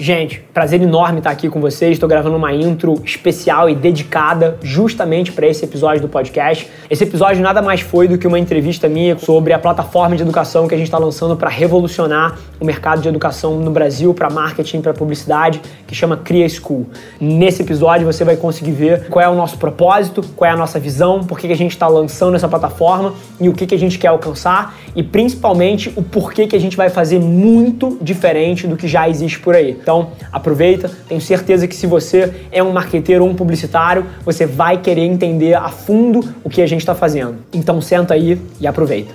Gente, prazer enorme estar aqui com vocês. Estou gravando uma intro especial e dedicada justamente para esse episódio do podcast. Esse episódio nada mais foi do que uma entrevista minha sobre a plataforma de educação que a gente está lançando para revolucionar o mercado de educação no Brasil, para marketing, para publicidade, que chama Cria School. Nesse episódio você vai conseguir ver qual é o nosso propósito, qual é a nossa visão, por que a gente está lançando essa plataforma e o que a gente quer alcançar e principalmente o porquê que a gente vai fazer muito diferente do que já existe por aí. Então, aproveita. Tenho certeza que se você é um marqueteiro ou um publicitário, você vai querer entender a fundo o que a gente está fazendo. Então, senta aí e aproveita.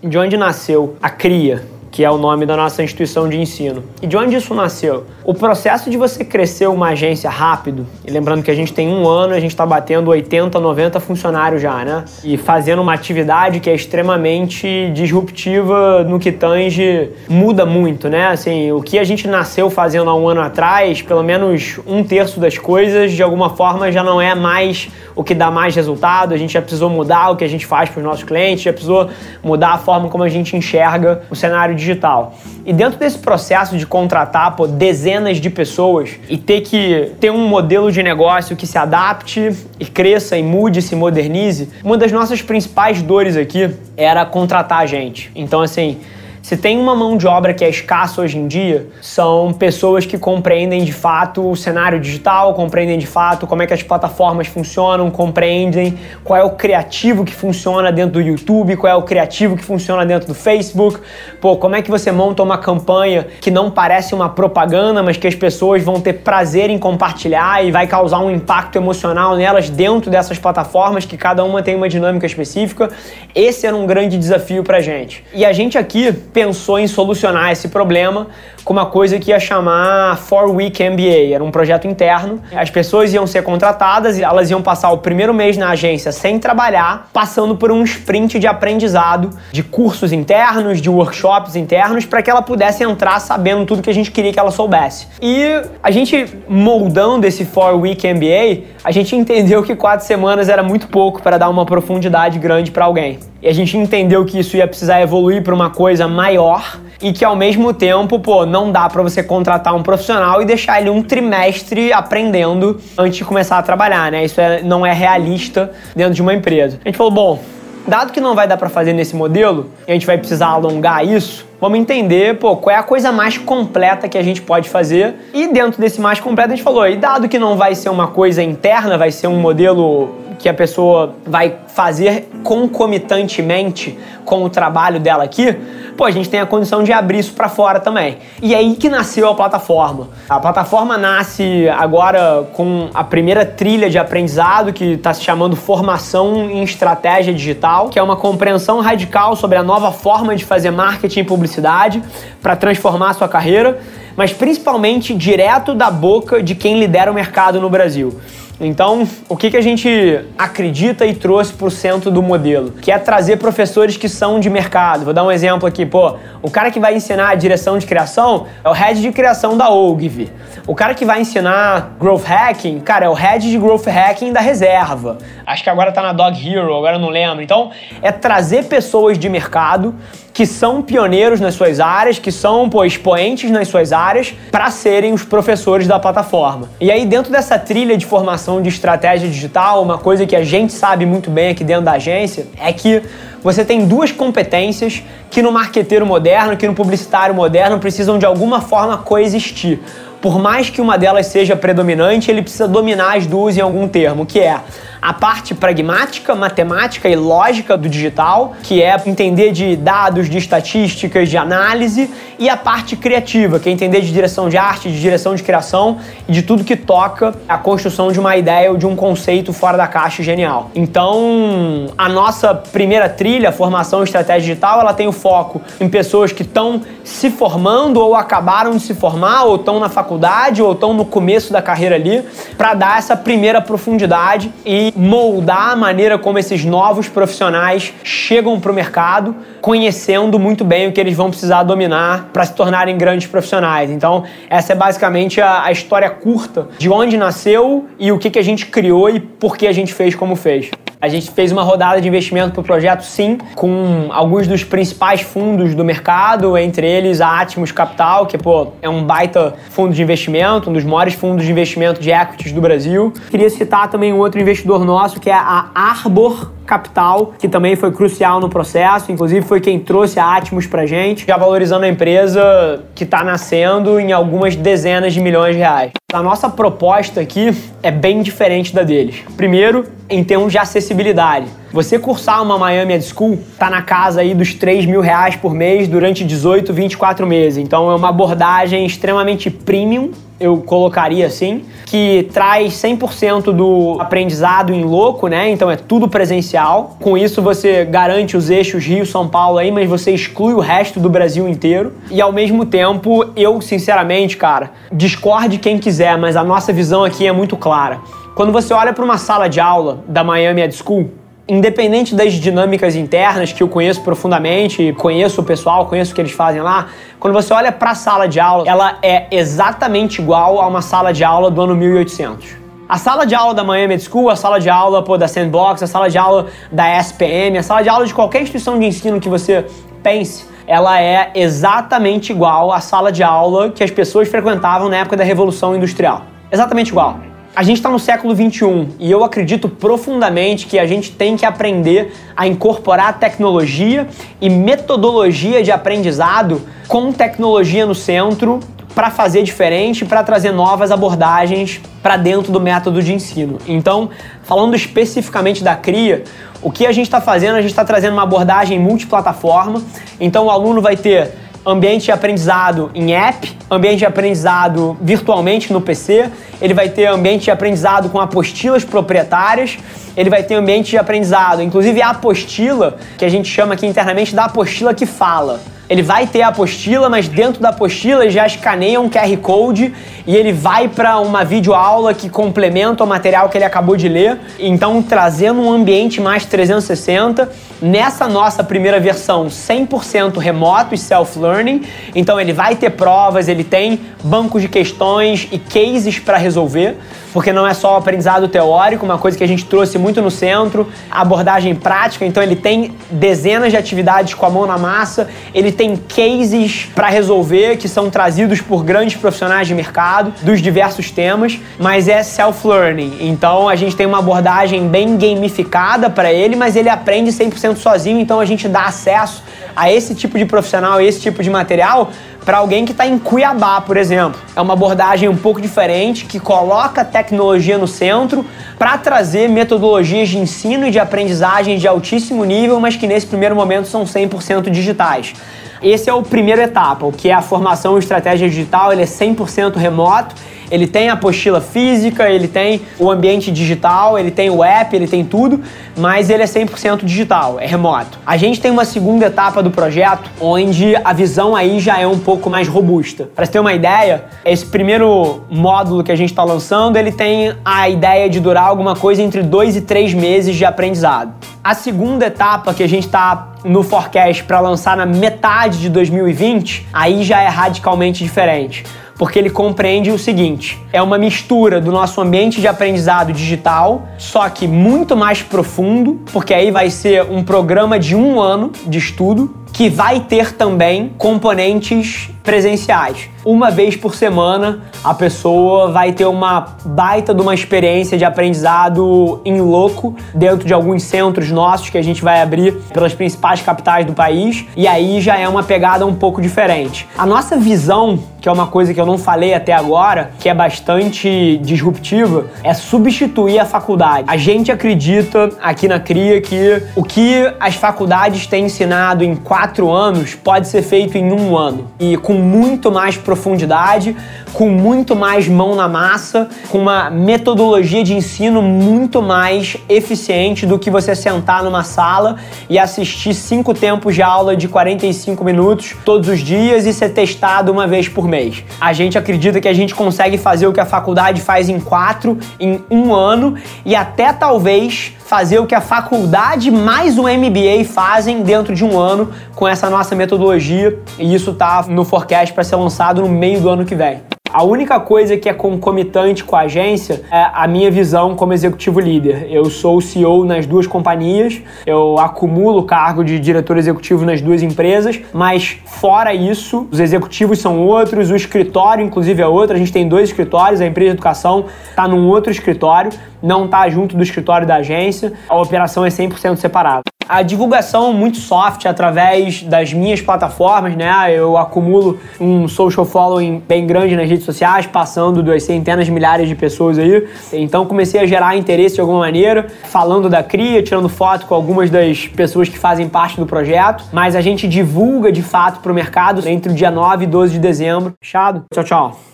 De onde nasceu a CRIA? Que é o nome da nossa instituição de ensino. E de onde isso nasceu? O processo de você crescer uma agência rápido, e lembrando que a gente tem um ano, a gente está batendo 80, 90 funcionários já, né? E fazendo uma atividade que é extremamente disruptiva no que tange, muda muito, né? Assim, o que a gente nasceu fazendo há um ano atrás, pelo menos um terço das coisas, de alguma forma já não é mais o que dá mais resultado, a gente já precisou mudar o que a gente faz para os nossos clientes, já precisou mudar a forma como a gente enxerga o cenário digital. E dentro desse processo de contratar pô, dezenas de pessoas e ter que ter um modelo de negócio que se adapte e cresça e mude, se modernize, uma das nossas principais dores aqui era contratar gente. Então, assim, se tem uma mão de obra que é escassa hoje em dia, são pessoas que compreendem de fato o cenário digital, compreendem de fato como é que as plataformas funcionam, compreendem qual é o criativo que funciona dentro do YouTube, qual é o criativo que funciona dentro do Facebook. Pô, como é que você monta uma campanha que não parece uma propaganda, mas que as pessoas vão ter prazer em compartilhar e vai causar um impacto emocional nelas dentro dessas plataformas que cada uma tem uma dinâmica específica. Esse era um grande desafio pra gente. E a gente aqui pensou em solucionar esse problema com uma coisa que ia chamar Four Week MBA. Era um projeto interno. As pessoas iam ser contratadas e elas iam passar o primeiro mês na agência sem trabalhar, passando por um sprint de aprendizado, de cursos internos, de workshops internos, para que ela pudesse entrar sabendo tudo que a gente queria que ela soubesse. E a gente moldando esse Four Week MBA, a gente entendeu que quatro semanas era muito pouco para dar uma profundidade grande para alguém. E a gente entendeu que isso ia precisar evoluir para uma coisa maior e que ao mesmo tempo, pô, não dá para você contratar um profissional e deixar ele um trimestre aprendendo antes de começar a trabalhar, né? Isso é, não é realista dentro de uma empresa. A gente falou, bom, dado que não vai dar para fazer nesse modelo, e a gente vai precisar alongar isso, vamos entender, pô, qual é a coisa mais completa que a gente pode fazer. E dentro desse mais completo a gente falou, e dado que não vai ser uma coisa interna, vai ser um modelo que a pessoa vai fazer concomitantemente com o trabalho dela aqui, pô, a gente tem a condição de abrir isso para fora também. E é aí que nasceu a plataforma. A plataforma nasce agora com a primeira trilha de aprendizado que está se chamando Formação em Estratégia Digital, que é uma compreensão radical sobre a nova forma de fazer marketing e publicidade para transformar a sua carreira, mas principalmente direto da boca de quem lidera o mercado no Brasil. Então, o que, que a gente acredita e trouxe para o centro do modelo? Que é trazer professores que são de mercado. Vou dar um exemplo aqui, pô. O cara que vai ensinar a direção de criação é o head de criação da Ogilvy. O cara que vai ensinar growth hacking, cara, é o head de growth hacking da reserva. Acho que agora tá na Dog Hero, agora não lembro. Então, é trazer pessoas de mercado que são pioneiros nas suas áreas, que são pô, expoentes nas suas áreas, para serem os professores da plataforma. E aí, dentro dessa trilha de formação de estratégia digital, uma coisa que a gente sabe muito bem aqui dentro da agência é que você tem duas competências que no marqueteiro moderno, que no publicitário moderno precisam de alguma forma coexistir. Por mais que uma delas seja predominante, ele precisa dominar as duas em algum termo, que é a parte pragmática, matemática e lógica do digital, que é entender de dados, de estatísticas, de análise, e a parte criativa, que é entender de direção de arte, de direção de criação e de tudo que toca a construção de uma ideia ou de um conceito fora da caixa genial. Então, a nossa primeira trilha, formação estratégia digital, ela tem o foco em pessoas que estão se formando ou acabaram de se formar, ou estão na faculdade, ou estão no começo da carreira ali, para dar essa primeira profundidade e moldar a maneira como esses novos profissionais chegam para o mercado, conhecendo muito bem o que eles vão precisar dominar para se tornarem grandes profissionais. Então, essa é basicamente a, a história curta de onde nasceu e o que, que a gente criou e por que a gente fez como fez. A gente fez uma rodada de investimento para o projeto, sim, com alguns dos principais fundos do mercado, entre eles a Atmos Capital, que pô, é um baita fundo de investimento, um dos maiores fundos de investimento de equities do Brasil. Queria citar também um outro investidor nosso, que é a Arbor Capital, que também foi crucial no processo, inclusive foi quem trouxe a Atmos pra gente, já valorizando a empresa que está nascendo em algumas dezenas de milhões de reais. A nossa proposta aqui é bem diferente da deles. Primeiro, em termos de acessibilidade. Você cursar uma Miami Ed School tá na casa aí dos 3 mil reais por mês durante 18, 24 meses. Então é uma abordagem extremamente premium eu colocaria assim, que traz 100% do aprendizado em louco, né? Então é tudo presencial. Com isso você garante os eixos Rio-São Paulo aí, mas você exclui o resto do Brasil inteiro. E ao mesmo tempo, eu sinceramente, cara, discorde quem quiser, mas a nossa visão aqui é muito clara. Quando você olha para uma sala de aula da Miami Ed School, independente das dinâmicas internas que eu conheço profundamente, conheço o pessoal, conheço o que eles fazem lá, quando você olha para a sala de aula, ela é exatamente igual a uma sala de aula do ano 1800. A sala de aula da Miami School, a sala de aula pô, da Sandbox, a sala de aula da SPM, a sala de aula de qualquer instituição de ensino que você pense, ela é exatamente igual à sala de aula que as pessoas frequentavam na época da Revolução Industrial. Exatamente igual. A gente está no século 21 e eu acredito profundamente que a gente tem que aprender a incorporar tecnologia e metodologia de aprendizado com tecnologia no centro para fazer diferente, para trazer novas abordagens para dentro do método de ensino. Então, falando especificamente da CRIA, o que a gente está fazendo? A gente está trazendo uma abordagem multiplataforma. Então, o aluno vai ter ambiente de aprendizado em app, ambiente de aprendizado virtualmente no PC, ele vai ter ambiente de aprendizado com apostilas proprietárias, ele vai ter ambiente de aprendizado, inclusive a apostila, que a gente chama aqui internamente da apostila que fala. Ele vai ter a apostila, mas dentro da apostila já escaneia um QR Code e ele vai para uma videoaula que complementa o material que ele acabou de ler. Então, trazendo um ambiente mais 360. Nessa nossa primeira versão, 100% remoto e self-learning. Então, ele vai ter provas, ele tem bancos de questões e cases para resolver porque não é só o aprendizado teórico, uma coisa que a gente trouxe muito no centro, abordagem prática, então ele tem dezenas de atividades com a mão na massa, ele tem cases para resolver que são trazidos por grandes profissionais de mercado dos diversos temas, mas é self-learning. Então a gente tem uma abordagem bem gamificada para ele, mas ele aprende 100% sozinho, então a gente dá acesso a esse tipo de profissional, esse tipo de material para alguém que está em Cuiabá, por exemplo. É uma abordagem um pouco diferente que coloca a tecnologia no centro para trazer metodologias de ensino e de aprendizagem de altíssimo nível, mas que nesse primeiro momento são 100% digitais. Esse é o primeiro etapa, o que é a formação em estratégia digital, ele é 100% remoto ele tem a apostila física, ele tem o ambiente digital, ele tem o app, ele tem tudo, mas ele é 100% digital, é remoto. A gente tem uma segunda etapa do projeto onde a visão aí já é um pouco mais robusta. Para ter uma ideia, esse primeiro módulo que a gente está lançando, ele tem a ideia de durar alguma coisa entre dois e três meses de aprendizado. A segunda etapa que a gente está no forecast para lançar na metade de 2020, aí já é radicalmente diferente porque ele compreende o seguinte: é uma mistura do nosso ambiente de aprendizado digital, só que muito mais profundo, porque aí vai ser um programa de um ano de estudo que vai ter também componentes presenciais. Uma vez por semana, a pessoa vai ter uma baita de uma experiência de aprendizado em louco dentro de alguns centros nossos que a gente vai abrir pelas principais capitais do país, e aí já é uma pegada um pouco diferente. A nossa visão, que é uma coisa que eu não falei até agora, que é bastante disruptiva, é substituir a faculdade. A gente acredita aqui na CRIA que o que as faculdades têm ensinado em quatro anos pode ser feito em um ano. E com muito mais profundidade, com muito mais mão na massa, com uma metodologia de ensino muito mais eficiente do que você sentar numa sala e assistir cinco tempos de aula de 45 minutos todos os dias e ser testado uma vez por mês. A gente acredita que a gente consegue fazer o que a faculdade faz em quatro, em um ano e até talvez fazer o que a faculdade mais o MBA fazem dentro de um ano com essa nossa metodologia e isso tá no forecast para ser lançado no meio do ano que vem. A única coisa que é concomitante com a agência é a minha visão como executivo líder. Eu sou o CEO nas duas companhias, eu acumulo cargo de diretor executivo nas duas empresas, mas fora isso, os executivos são outros, o escritório, inclusive, é outro. A gente tem dois escritórios, a empresa de educação está num outro escritório, não está junto do escritório da agência, a operação é 100% separada a divulgação muito soft através das minhas plataformas, né? Eu acumulo um social following bem grande nas redes sociais, passando das centenas de milhares de pessoas aí. Então comecei a gerar interesse de alguma maneira, falando da cria, tirando foto com algumas das pessoas que fazem parte do projeto, mas a gente divulga de fato para o mercado entre o dia 9 e 12 de dezembro. Fechado? Tchau, tchau.